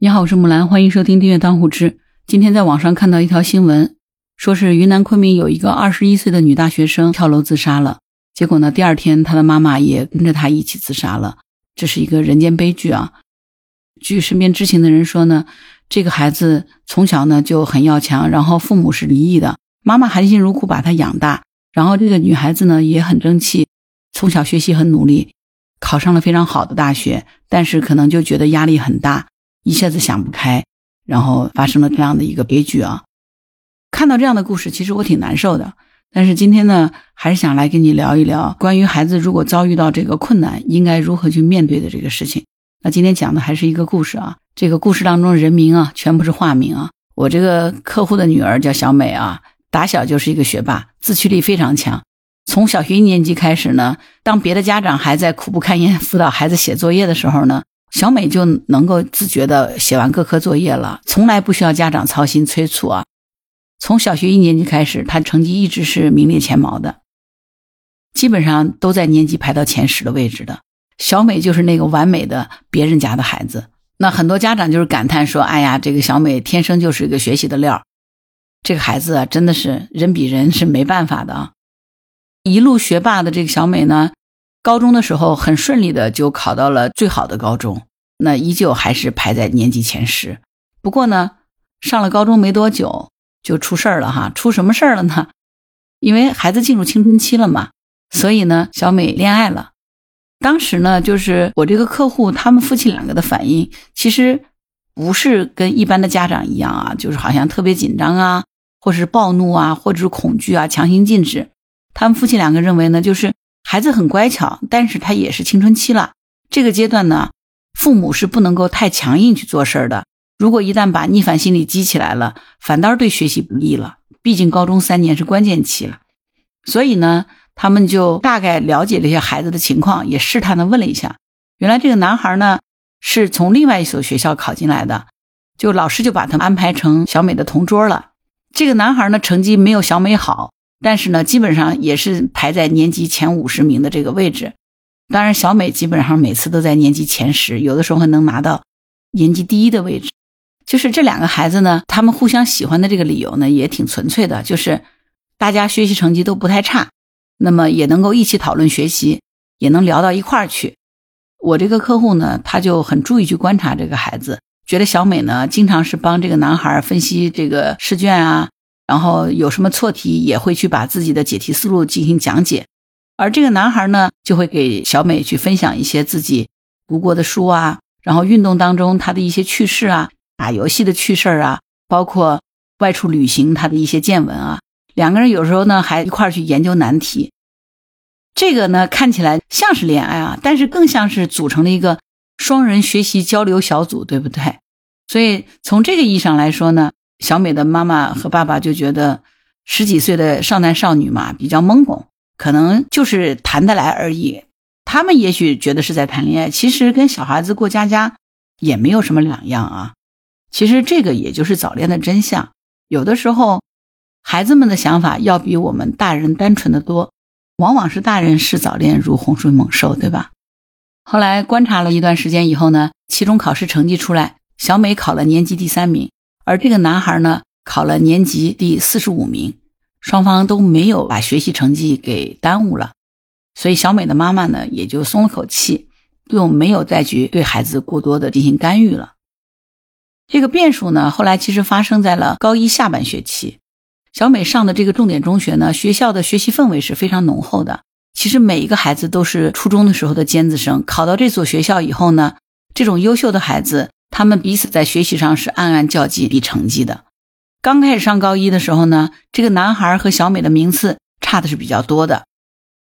你好，我是木兰，欢迎收听订阅当户知。今天在网上看到一条新闻，说是云南昆明有一个二十一岁的女大学生跳楼自杀了。结果呢，第二天她的妈妈也跟着她一起自杀了。这是一个人间悲剧啊！据身边知情的人说呢，这个孩子从小呢就很要强，然后父母是离异的，妈妈含辛茹苦把她养大。然后这个女孩子呢也很争气，从小学习很努力，考上了非常好的大学，但是可能就觉得压力很大。一下子想不开，然后发生了这样的一个悲剧啊！看到这样的故事，其实我挺难受的。但是今天呢，还是想来跟你聊一聊关于孩子如果遭遇到这个困难，应该如何去面对的这个事情。那今天讲的还是一个故事啊，这个故事当中人名啊，全部是化名啊。我这个客户的女儿叫小美啊，打小就是一个学霸，自驱力非常强。从小学一年级开始呢，当别的家长还在苦不堪言辅导孩子写作业的时候呢。小美就能够自觉的写完各科作业了，从来不需要家长操心催促啊。从小学一年级开始，她成绩一直是名列前茅的，基本上都在年级排到前十的位置的。小美就是那个完美的别人家的孩子。那很多家长就是感叹说：“哎呀，这个小美天生就是一个学习的料，这个孩子啊，真的是人比人是没办法的啊。”一路学霸的这个小美呢。高中的时候很顺利的就考到了最好的高中，那依旧还是排在年级前十。不过呢，上了高中没多久就出事儿了哈，出什么事儿了呢？因为孩子进入青春期了嘛，所以呢，小美恋爱了。当时呢，就是我这个客户他们夫妻两个的反应，其实不是跟一般的家长一样啊，就是好像特别紧张啊，或者是暴怒啊，或者是恐惧啊，强行禁止。他们夫妻两个认为呢，就是。孩子很乖巧，但是他也是青春期了。这个阶段呢，父母是不能够太强硬去做事儿的。如果一旦把逆反心理激起来了，反倒是对学习不利了。毕竟高中三年是关键期了。所以呢，他们就大概了解了一下孩子的情况，也试探的问了一下。原来这个男孩呢，是从另外一所学校考进来的，就老师就把他安排成小美的同桌了。这个男孩呢，成绩没有小美好。但是呢，基本上也是排在年级前五十名的这个位置。当然，小美基本上每次都在年级前十，有的时候还能拿到年级第一的位置。就是这两个孩子呢，他们互相喜欢的这个理由呢，也挺纯粹的，就是大家学习成绩都不太差，那么也能够一起讨论学习，也能聊到一块儿去。我这个客户呢，他就很注意去观察这个孩子，觉得小美呢，经常是帮这个男孩分析这个试卷啊。然后有什么错题也会去把自己的解题思路进行讲解，而这个男孩呢，就会给小美去分享一些自己读过的书啊，然后运动当中他的一些趣事啊，打游戏的趣事啊，包括外出旅行他的一些见闻啊。两个人有时候呢还一块儿去研究难题，这个呢看起来像是恋爱啊，但是更像是组成了一个双人学习交流小组，对不对？所以从这个意义上来说呢。小美的妈妈和爸爸就觉得十几岁的少男少女嘛，比较懵懂，可能就是谈得来而已。他们也许觉得是在谈恋爱，其实跟小孩子过家家也没有什么两样啊。其实这个也就是早恋的真相。有的时候，孩子们的想法要比我们大人单纯的多，往往是大人视早恋如洪水猛兽，对吧？后来观察了一段时间以后呢，期中考试成绩出来，小美考了年级第三名。而这个男孩呢，考了年级第四十五名，双方都没有把学习成绩给耽误了，所以小美的妈妈呢也就松了口气，就没有再去对孩子过多的进行干预了。这个变数呢，后来其实发生在了高一下半学期，小美上的这个重点中学呢，学校的学习氛围是非常浓厚的。其实每一个孩子都是初中的时候的尖子生，考到这所学校以后呢，这种优秀的孩子。他们彼此在学习上是暗暗较劲比成绩的。刚开始上高一的时候呢，这个男孩和小美的名次差的是比较多的。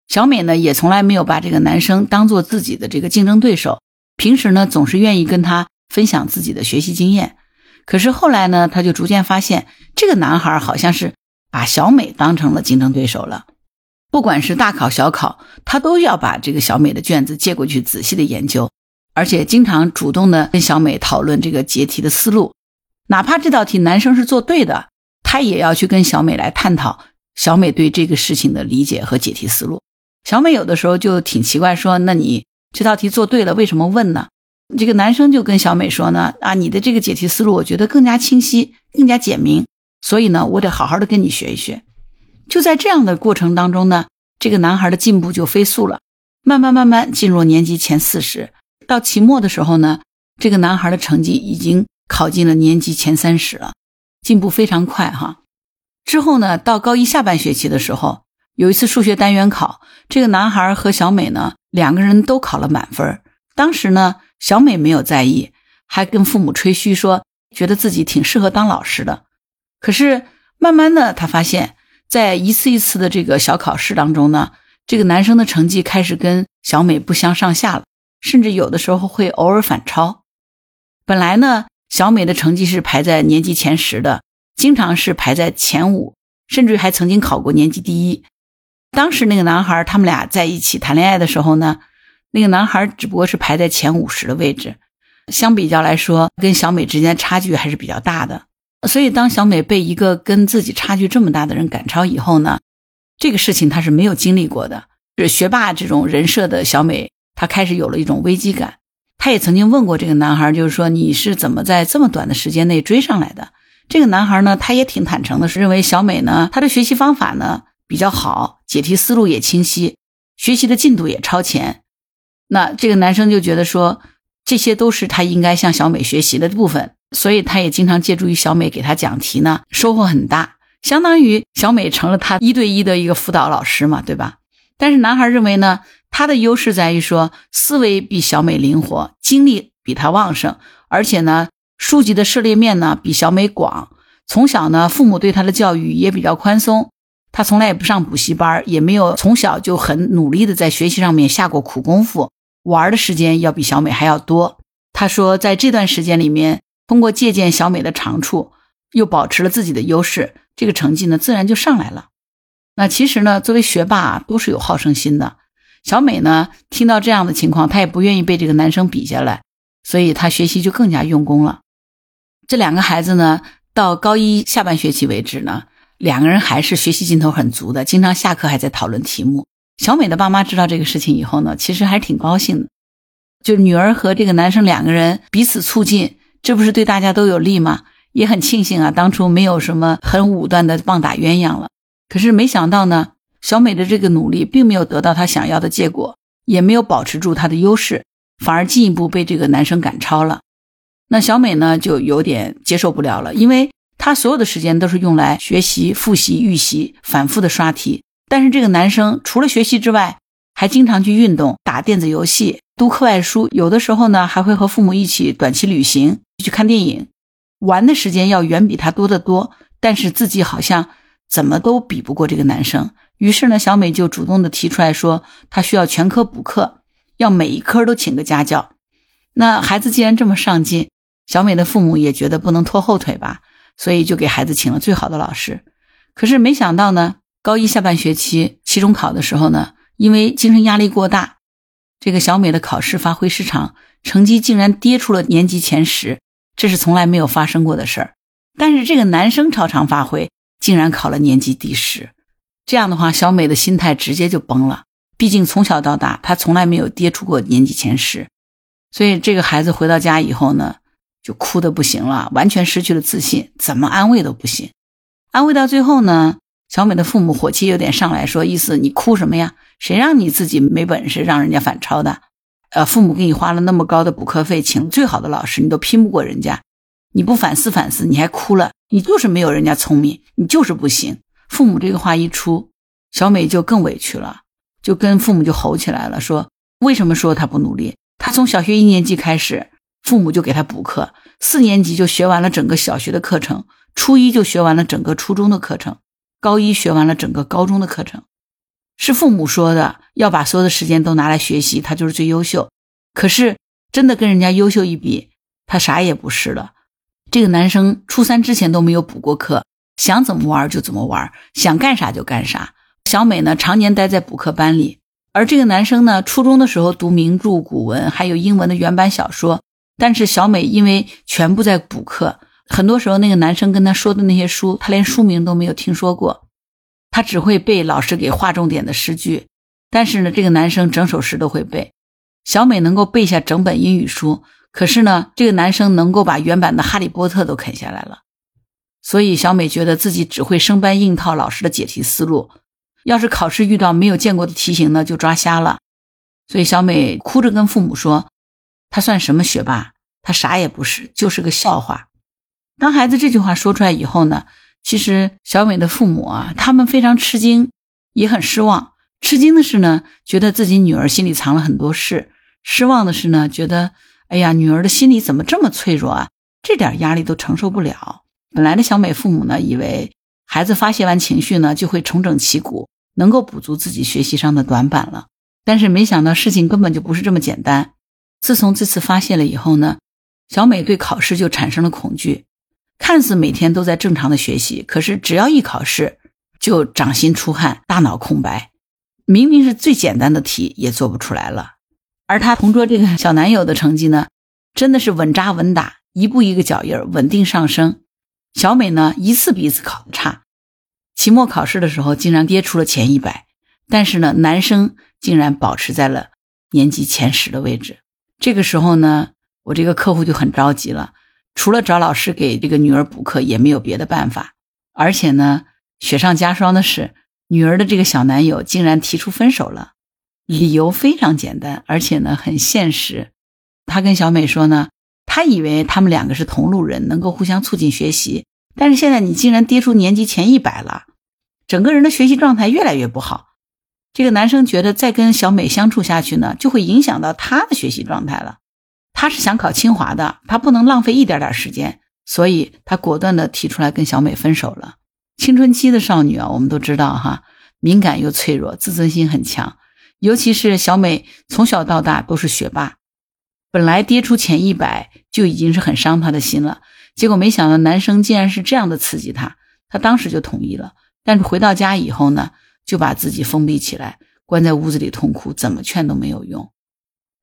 小美呢也从来没有把这个男生当做自己的这个竞争对手，平时呢总是愿意跟他分享自己的学习经验。可是后来呢，他就逐渐发现这个男孩好像是把小美当成了竞争对手了。不管是大考小考，他都要把这个小美的卷子借过去仔细的研究。而且经常主动的跟小美讨论这个解题的思路，哪怕这道题男生是做对的，他也要去跟小美来探讨小美对这个事情的理解和解题思路。小美有的时候就挺奇怪，说：“那你这道题做对了，为什么问呢？”这个男生就跟小美说呢，啊，你的这个解题思路我觉得更加清晰，更加简明，所以呢，我得好好的跟你学一学。就在这样的过程当中呢，这个男孩的进步就飞速了，慢慢慢慢进入年级前四十。到期末的时候呢，这个男孩的成绩已经考进了年级前三十了，进步非常快哈。之后呢，到高一下半学期的时候，有一次数学单元考，这个男孩和小美呢两个人都考了满分。当时呢，小美没有在意，还跟父母吹嘘说觉得自己挺适合当老师的。可是慢慢的，他发现。在一次一次的这个小考试当中呢，这个男生的成绩开始跟小美不相上下了，甚至有的时候会偶尔反超。本来呢，小美的成绩是排在年级前十的，经常是排在前五，甚至还曾经考过年级第一。当时那个男孩他们俩在一起谈恋爱的时候呢，那个男孩只不过是排在前五十的位置，相比较来说，跟小美之间差距还是比较大的。所以，当小美被一个跟自己差距这么大的人赶超以后呢，这个事情她是没有经历过的。是学霸这种人设的小美，他开始有了一种危机感。他也曾经问过这个男孩，就是说你是怎么在这么短的时间内追上来的？这个男孩呢，他也挺坦诚的，是认为小美呢，她的学习方法呢比较好，解题思路也清晰，学习的进度也超前。那这个男生就觉得说，这些都是他应该向小美学习的部分。所以他也经常借助于小美给他讲题呢，收获很大，相当于小美成了他一对一的一个辅导老师嘛，对吧？但是男孩认为呢，他的优势在于说思维比小美灵活，精力比他旺盛，而且呢，书籍的涉猎面呢比小美广。从小呢，父母对他的教育也比较宽松，他从来也不上补习班，也没有从小就很努力的在学习上面下过苦功夫，玩的时间要比小美还要多。他说，在这段时间里面。通过借鉴小美的长处，又保持了自己的优势，这个成绩呢自然就上来了。那其实呢，作为学霸都是有好胜心的。小美呢听到这样的情况，她也不愿意被这个男生比下来，所以她学习就更加用功了。这两个孩子呢，到高一下半学期为止呢，两个人还是学习劲头很足的，经常下课还在讨论题目。小美的爸妈知道这个事情以后呢，其实还是挺高兴的，就女儿和这个男生两个人彼此促进。这不是对大家都有利吗？也很庆幸啊，当初没有什么很武断的棒打鸳鸯了。可是没想到呢，小美的这个努力并没有得到她想要的结果，也没有保持住她的优势，反而进一步被这个男生赶超了。那小美呢，就有点接受不了了，因为她所有的时间都是用来学习、复习、预习、反复的刷题。但是这个男生除了学习之外，还经常去运动、打电子游戏、读课外书，有的时候呢，还会和父母一起短期旅行。去看电影，玩的时间要远比他多得多，但是自己好像怎么都比不过这个男生。于是呢，小美就主动的提出来说，她需要全科补课，要每一科都请个家教。那孩子既然这么上进，小美的父母也觉得不能拖后腿吧，所以就给孩子请了最好的老师。可是没想到呢，高一下半学期期中考的时候呢，因为精神压力过大，这个小美的考试发挥失常，成绩竟然跌出了年级前十。这是从来没有发生过的事儿，但是这个男生超常发挥，竟然考了年级第十。这样的话，小美的心态直接就崩了。毕竟从小到大，她从来没有跌出过年级前十，所以这个孩子回到家以后呢，就哭的不行了，完全失去了自信，怎么安慰都不行。安慰到最后呢，小美的父母火气有点上来说：“意思你哭什么呀？谁让你自己没本事，让人家反超的？”呃，父母给你花了那么高的补课费，请最好的老师，你都拼不过人家，你不反思反思，你还哭了，你就是没有人家聪明，你就是不行。父母这个话一出，小美就更委屈了，就跟父母就吼起来了，说为什么说他不努力？他从小学一年级开始，父母就给他补课，四年级就学完了整个小学的课程，初一就学完了整个初中的课程，高一学完了整个高中的课程。是父母说的，要把所有的时间都拿来学习，他就是最优秀。可是真的跟人家优秀一比，他啥也不是了。这个男生初三之前都没有补过课，想怎么玩就怎么玩，想干啥就干啥。小美呢，常年待在补课班里，而这个男生呢，初中的时候读名著、古文，还有英文的原版小说。但是小美因为全部在补课，很多时候那个男生跟他说的那些书，他连书名都没有听说过。他只会背老师给划重点的诗句，但是呢，这个男生整首诗都会背。小美能够背下整本英语书，可是呢，这个男生能够把原版的《哈利波特》都啃下来了，所以小美觉得自己只会生搬硬套老师的解题思路，要是考试遇到没有见过的题型呢，就抓瞎了。所以小美哭着跟父母说：“她算什么学霸？她啥也不是，就是个笑话。”当孩子这句话说出来以后呢，其实小美的父母啊，他们非常吃惊，也很失望。吃惊的是呢，觉得自己女儿心里藏了很多事；失望的是呢，觉得。哎呀，女儿的心理怎么这么脆弱啊？这点压力都承受不了。本来的小美父母呢，以为孩子发泄完情绪呢，就会重整旗鼓，能够补足自己学习上的短板了。但是没想到事情根本就不是这么简单。自从这次发泄了以后呢，小美对考试就产生了恐惧。看似每天都在正常的学习，可是只要一考试，就掌心出汗，大脑空白。明明是最简单的题，也做不出来了。而她同桌这个小男友的成绩呢，真的是稳扎稳打，一步一个脚印儿，稳定上升。小美呢，一次比一次考的差，期末考试的时候竟然跌出了前一百，但是呢，男生竟然保持在了年级前十的位置。这个时候呢，我这个客户就很着急了，除了找老师给这个女儿补课，也没有别的办法。而且呢，雪上加霜的是，女儿的这个小男友竟然提出分手了。理由非常简单，而且呢很现实。他跟小美说呢，他以为他们两个是同路人，能够互相促进学习。但是现在你竟然跌出年级前一百了，整个人的学习状态越来越不好。这个男生觉得再跟小美相处下去呢，就会影响到他的学习状态了。他是想考清华的，他不能浪费一点点时间，所以他果断的提出来跟小美分手了。青春期的少女啊，我们都知道哈，敏感又脆弱，自尊心很强。尤其是小美从小到大都是学霸，本来跌出前一百就已经是很伤他的心了。结果没想到男生竟然是这样的刺激他，他当时就同意了。但是回到家以后呢，就把自己封闭起来，关在屋子里痛哭，怎么劝都没有用。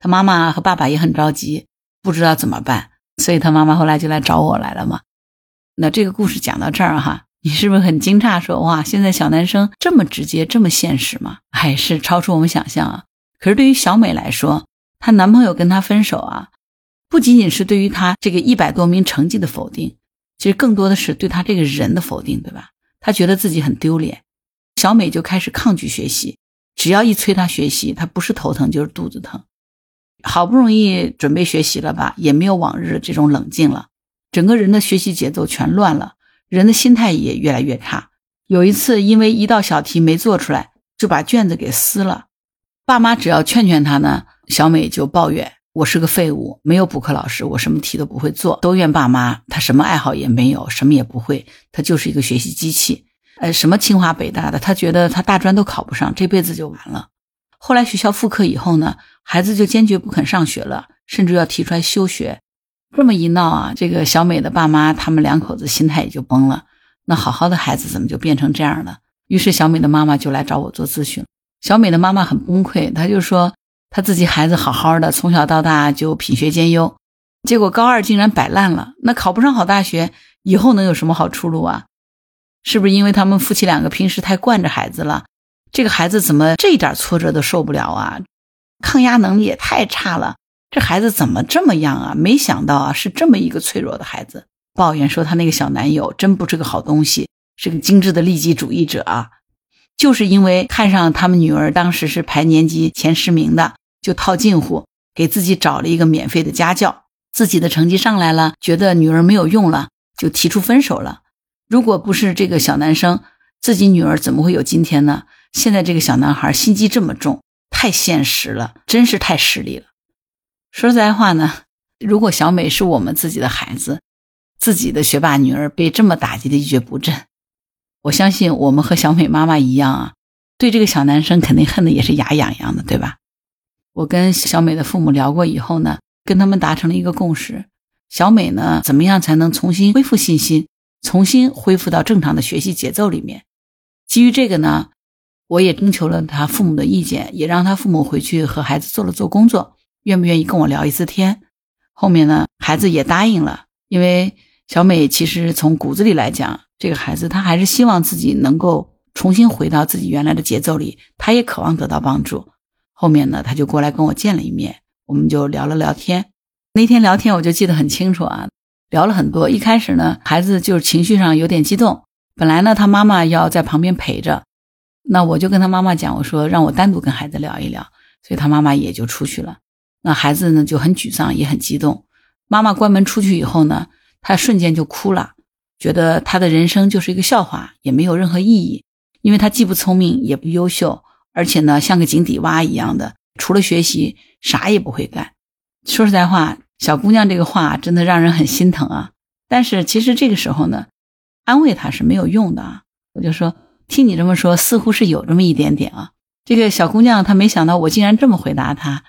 他妈妈和爸爸也很着急，不知道怎么办，所以他妈妈后来就来找我来了嘛。那这个故事讲到这儿哈。你是不是很惊诧？说哇，现在小男生这么直接，这么现实吗？还是超出我们想象啊？可是对于小美来说，她男朋友跟她分手啊，不仅仅是对于她这个一百多名成绩的否定，其实更多的是对她这个人的否定，对吧？她觉得自己很丢脸，小美就开始抗拒学习，只要一催她学习，她不是头疼就是肚子疼。好不容易准备学习了吧，也没有往日这种冷静了，整个人的学习节奏全乱了。人的心态也越来越差。有一次，因为一道小题没做出来，就把卷子给撕了。爸妈只要劝劝他呢，小美就抱怨：“我是个废物，没有补课老师，我什么题都不会做。”都怨爸妈，她什么爱好也没有，什么也不会，她就是一个学习机器。呃，什么清华北大的，她觉得她大专都考不上，这辈子就完了。后来学校复课以后呢，孩子就坚决不肯上学了，甚至要提出来休学。这么一闹啊，这个小美的爸妈他们两口子心态也就崩了。那好好的孩子怎么就变成这样了？于是小美的妈妈就来找我做咨询。小美的妈妈很崩溃，她就说他自己孩子好好的，从小到大就品学兼优，结果高二竟然摆烂了。那考不上好大学，以后能有什么好出路啊？是不是因为他们夫妻两个平时太惯着孩子了？这个孩子怎么这一点挫折都受不了啊？抗压能力也太差了。这孩子怎么这么样啊？没想到啊，是这么一个脆弱的孩子。抱怨说她那个小男友真不是个好东西，是个精致的利己主义者啊！就是因为看上他们女儿当时是排年级前十名的，就套近乎给自己找了一个免费的家教。自己的成绩上来了，觉得女儿没有用了，就提出分手了。如果不是这个小男生，自己女儿怎么会有今天呢？现在这个小男孩心机这么重，太现实了，真是太势利了。说实在话呢，如果小美是我们自己的孩子，自己的学霸女儿被这么打击的一蹶不振，我相信我们和小美妈妈一样啊，对这个小男生肯定恨的也是牙痒痒的，对吧？我跟小美的父母聊过以后呢，跟他们达成了一个共识：小美呢，怎么样才能重新恢复信心，重新恢复到正常的学习节奏里面？基于这个呢，我也征求了他父母的意见，也让他父母回去和孩子做了做工作。愿不愿意跟我聊一次天？后面呢，孩子也答应了。因为小美其实从骨子里来讲，这个孩子他还是希望自己能够重新回到自己原来的节奏里，他也渴望得到帮助。后面呢，他就过来跟我见了一面，我们就聊了聊天。那天聊天我就记得很清楚啊，聊了很多。一开始呢，孩子就是情绪上有点激动，本来呢他妈妈要在旁边陪着，那我就跟他妈妈讲，我说让我单独跟孩子聊一聊，所以他妈妈也就出去了。那孩子呢就很沮丧，也很激动。妈妈关门出去以后呢，他瞬间就哭了，觉得他的人生就是一个笑话，也没有任何意义，因为他既不聪明也不优秀，而且呢像个井底蛙一样的，除了学习啥也不会干。说实在话。小姑娘这个话真的让人很心疼啊！但是其实这个时候呢，安慰她是没有用的啊。我就说，听你这么说，似乎是有这么一点点啊。这个小姑娘她没想到我竟然这么回答她，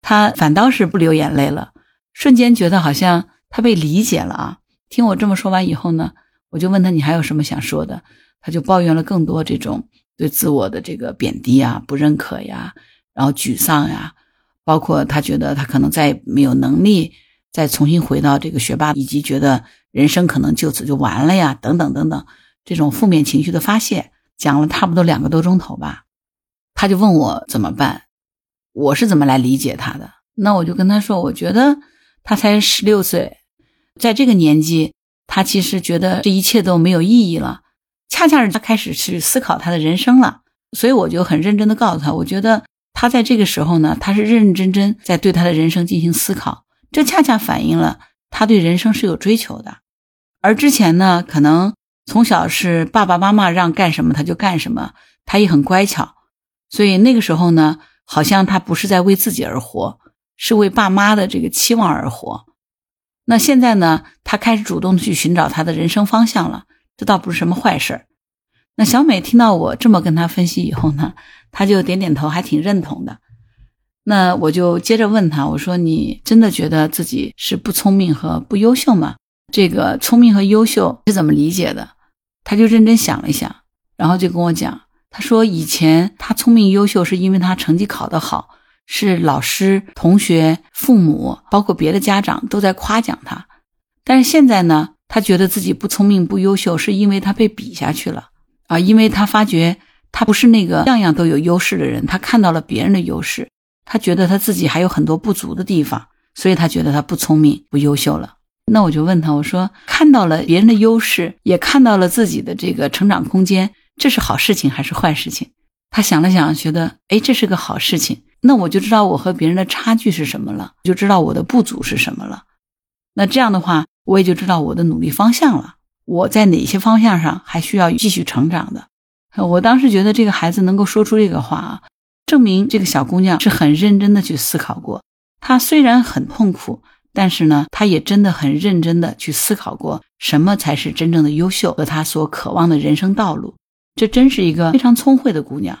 她反倒是不流眼泪了，瞬间觉得好像她被理解了啊。听我这么说完以后呢，我就问她你还有什么想说的？他就抱怨了更多这种对自我的这个贬低啊、不认可呀，然后沮丧呀。包括他觉得他可能再也没有能力再重新回到这个学霸，以及觉得人生可能就此就完了呀，等等等等，这种负面情绪的发泄，讲了差不多两个多钟头吧。他就问我怎么办，我是怎么来理解他的？那我就跟他说，我觉得他才十六岁，在这个年纪，他其实觉得这一切都没有意义了，恰恰是他开始去思考他的人生了。所以我就很认真的告诉他，我觉得。他在这个时候呢，他是认认真真在对他的人生进行思考，这恰恰反映了他对人生是有追求的。而之前呢，可能从小是爸爸妈妈让干什么他就干什么，他也很乖巧，所以那个时候呢，好像他不是在为自己而活，是为爸妈的这个期望而活。那现在呢，他开始主动去寻找他的人生方向了，这倒不是什么坏事那小美听到我这么跟她分析以后呢？她就点点头，还挺认同的。那我就接着问她，我说：“你真的觉得自己是不聪明和不优秀吗？这个聪明和优秀是怎么理解的？”她就认真想了一想，然后就跟我讲，她说：“以前她聪明优秀是因为她成绩考得好，是老师、同学、父母，包括别的家长都在夸奖她。但是现在呢，他觉得自己不聪明、不优秀，是因为他被比下去了啊，因为他发觉。”他不是那个样样都有优势的人，他看到了别人的优势，他觉得他自己还有很多不足的地方，所以他觉得他不聪明、不优秀了。那我就问他，我说看到了别人的优势，也看到了自己的这个成长空间，这是好事情还是坏事情？他想了想，觉得哎，这是个好事情。那我就知道我和别人的差距是什么了，就知道我的不足是什么了。那这样的话，我也就知道我的努力方向了，我在哪些方向上还需要继续成长的。我当时觉得这个孩子能够说出这个话啊，证明这个小姑娘是很认真的去思考过。她虽然很痛苦，但是呢，她也真的很认真的去思考过什么才是真正的优秀和她所渴望的人生道路。这真是一个非常聪慧的姑娘。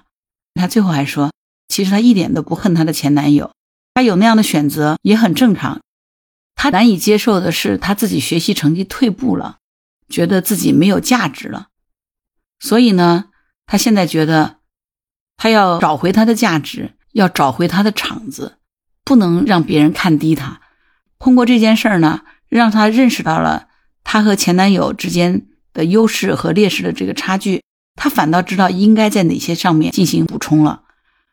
她最后还说，其实她一点都不恨她的前男友，她有那样的选择也很正常。她难以接受的是她自己学习成绩退步了，觉得自己没有价值了，所以呢。他现在觉得，他要找回他的价值，要找回他的场子，不能让别人看低他。通过这件事儿呢，让他认识到了他和前男友之间的优势和劣势的这个差距，他反倒知道应该在哪些上面进行补充了。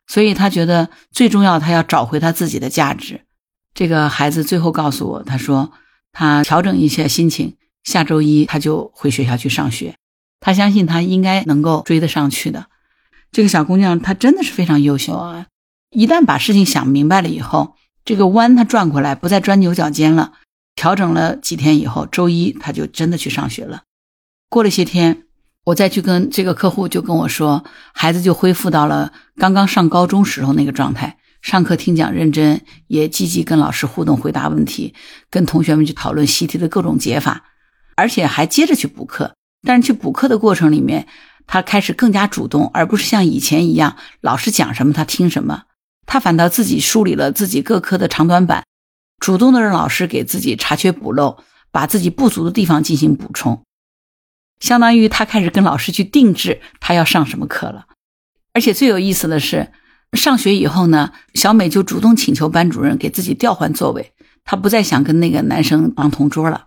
所以他觉得最重要，他要找回他自己的价值。这个孩子最后告诉我，他说他调整一下心情，下周一他就回学校去上学。他相信他应该能够追得上去的。这个小姑娘她真的是非常优秀啊！一旦把事情想明白了以后，这个弯她转过来，不再钻牛角尖了。调整了几天以后，周一她就真的去上学了。过了些天，我再去跟这个客户就跟我说，孩子就恢复到了刚刚上高中时候那个状态，上课听讲认真，也积极跟老师互动回答问题，跟同学们去讨论习题的各种解法，而且还接着去补课。但是去补课的过程里面，他开始更加主动，而不是像以前一样老师讲什么他听什么。他反倒自己梳理了自己各科的长短板，主动的让老师给自己查缺补漏，把自己不足的地方进行补充。相当于他开始跟老师去定制他要上什么课了。而且最有意思的是，上学以后呢，小美就主动请求班主任给自己调换座位，她不再想跟那个男生当同桌了。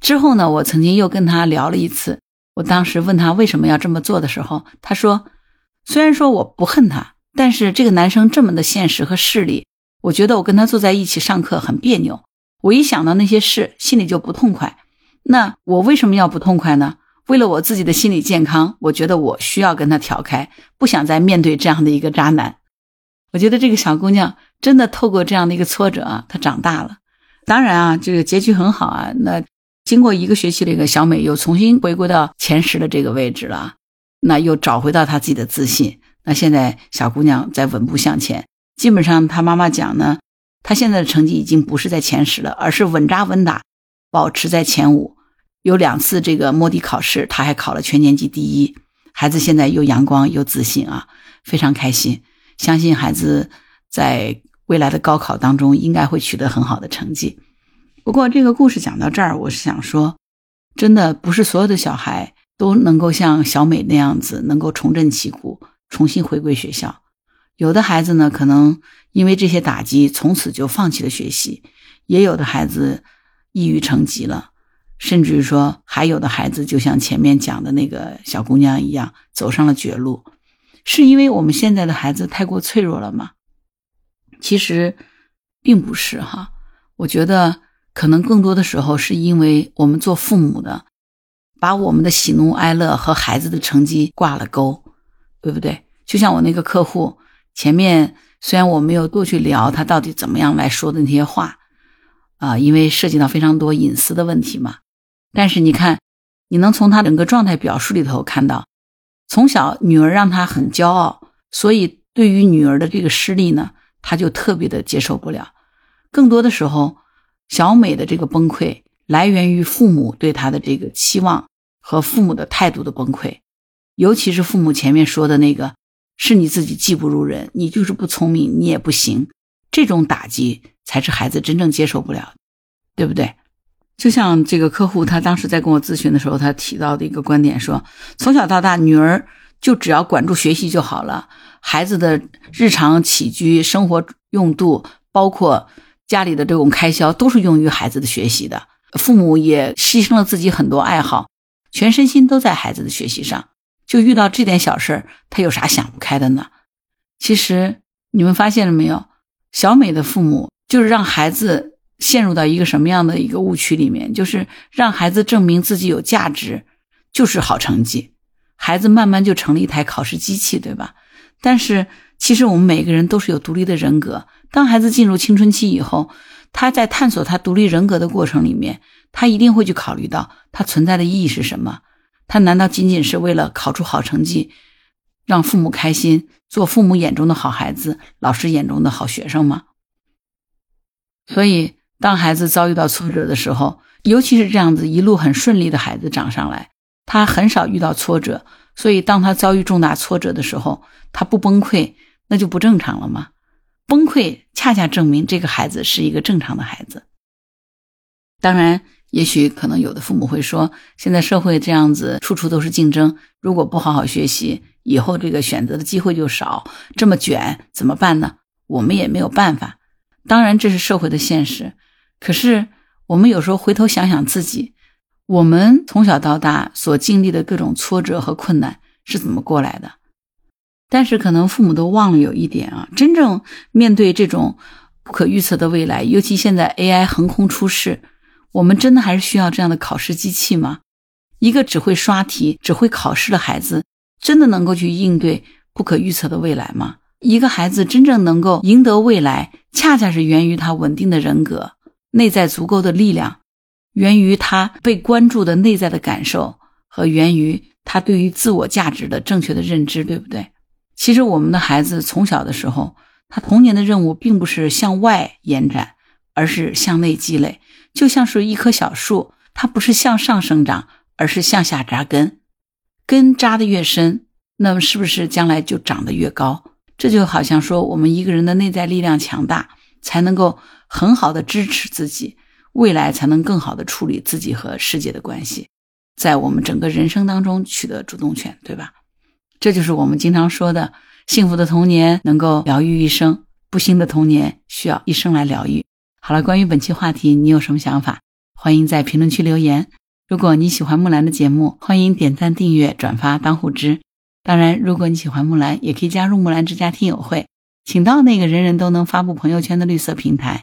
之后呢，我曾经又跟他聊了一次。我当时问他为什么要这么做的时候，他说：“虽然说我不恨他，但是这个男生这么的现实和势利，我觉得我跟他坐在一起上课很别扭，我一想到那些事，心里就不痛快。那我为什么要不痛快呢？为了我自己的心理健康，我觉得我需要跟他调开，不想再面对这样的一个渣男。我觉得这个小姑娘真的透过这样的一个挫折啊，她长大了。当然啊，这个结局很好啊。那经过一个学期，这个小美又重新回归到前十的这个位置了，那又找回到她自己的自信。那现在小姑娘在稳步向前，基本上她妈妈讲呢，她现在的成绩已经不是在前十了，而是稳扎稳打，保持在前五。有两次这个摸底考试，他还考了全年级第一。孩子现在又阳光又自信啊，非常开心。相信孩子在未来的高考当中应该会取得很好的成绩。不过这个故事讲到这儿，我是想说，真的不是所有的小孩都能够像小美那样子能够重振旗鼓，重新回归学校。有的孩子呢，可能因为这些打击，从此就放弃了学习；也有的孩子抑郁成疾了，甚至于说，还有的孩子就像前面讲的那个小姑娘一样，走上了绝路。是因为我们现在的孩子太过脆弱了吗？其实，并不是哈。我觉得可能更多的时候是因为我们做父母的，把我们的喜怒哀乐和孩子的成绩挂了钩，对不对？就像我那个客户，前面虽然我没有多去聊他到底怎么样来说的那些话，啊，因为涉及到非常多隐私的问题嘛。但是你看，你能从他整个状态表述里头看到。从小，女儿让他很骄傲，所以对于女儿的这个失利呢，他就特别的接受不了。更多的时候，小美的这个崩溃来源于父母对她的这个期望和父母的态度的崩溃，尤其是父母前面说的那个“是你自己技不如人，你就是不聪明，你也不行”，这种打击才是孩子真正接受不了，对不对？就像这个客户，他当时在跟我咨询的时候，他提到的一个观点说：从小到大，女儿就只要管住学习就好了，孩子的日常起居、生活用度，包括家里的这种开销，都是用于孩子的学习的。父母也牺牲了自己很多爱好，全身心都在孩子的学习上。就遇到这点小事儿，他有啥想不开的呢？其实你们发现了没有？小美的父母就是让孩子。陷入到一个什么样的一个误区里面，就是让孩子证明自己有价值，就是好成绩，孩子慢慢就成了一台考试机器，对吧？但是其实我们每个人都是有独立的人格。当孩子进入青春期以后，他在探索他独立人格的过程里面，他一定会去考虑到他存在的意义是什么。他难道仅仅是为了考出好成绩，让父母开心，做父母眼中的好孩子，老师眼中的好学生吗？所以。当孩子遭遇到挫折的时候，尤其是这样子一路很顺利的孩子长上来，他很少遇到挫折，所以当他遭遇重大挫折的时候，他不崩溃，那就不正常了吗？崩溃恰恰证明这个孩子是一个正常的孩子。当然，也许可能有的父母会说，现在社会这样子，处处都是竞争，如果不好好学习，以后这个选择的机会就少，这么卷怎么办呢？我们也没有办法。当然，这是社会的现实。可是，我们有时候回头想想自己，我们从小到大所经历的各种挫折和困难是怎么过来的？但是，可能父母都忘了有一点啊，真正面对这种不可预测的未来，尤其现在 AI 横空出世，我们真的还是需要这样的考试机器吗？一个只会刷题、只会考试的孩子，真的能够去应对不可预测的未来吗？一个孩子真正能够赢得未来，恰恰是源于他稳定的人格。内在足够的力量，源于他被关注的内在的感受，和源于他对于自我价值的正确的认知，对不对？其实我们的孩子从小的时候，他童年的任务并不是向外延展，而是向内积累。就像是一棵小树，它不是向上生长，而是向下扎根。根扎得越深，那么是不是将来就长得越高？这就好像说，我们一个人的内在力量强大，才能够。很好的支持自己，未来才能更好的处理自己和世界的关系，在我们整个人生当中取得主动权，对吧？这就是我们经常说的，幸福的童年能够疗愈一生，不幸的童年需要一生来疗愈。好了，关于本期话题，你有什么想法？欢迎在评论区留言。如果你喜欢木兰的节目，欢迎点赞、订阅、转发、当护知。当然，如果你喜欢木兰，也可以加入木兰之家听友会。请到那个人人都能发布朋友圈的绿色平台，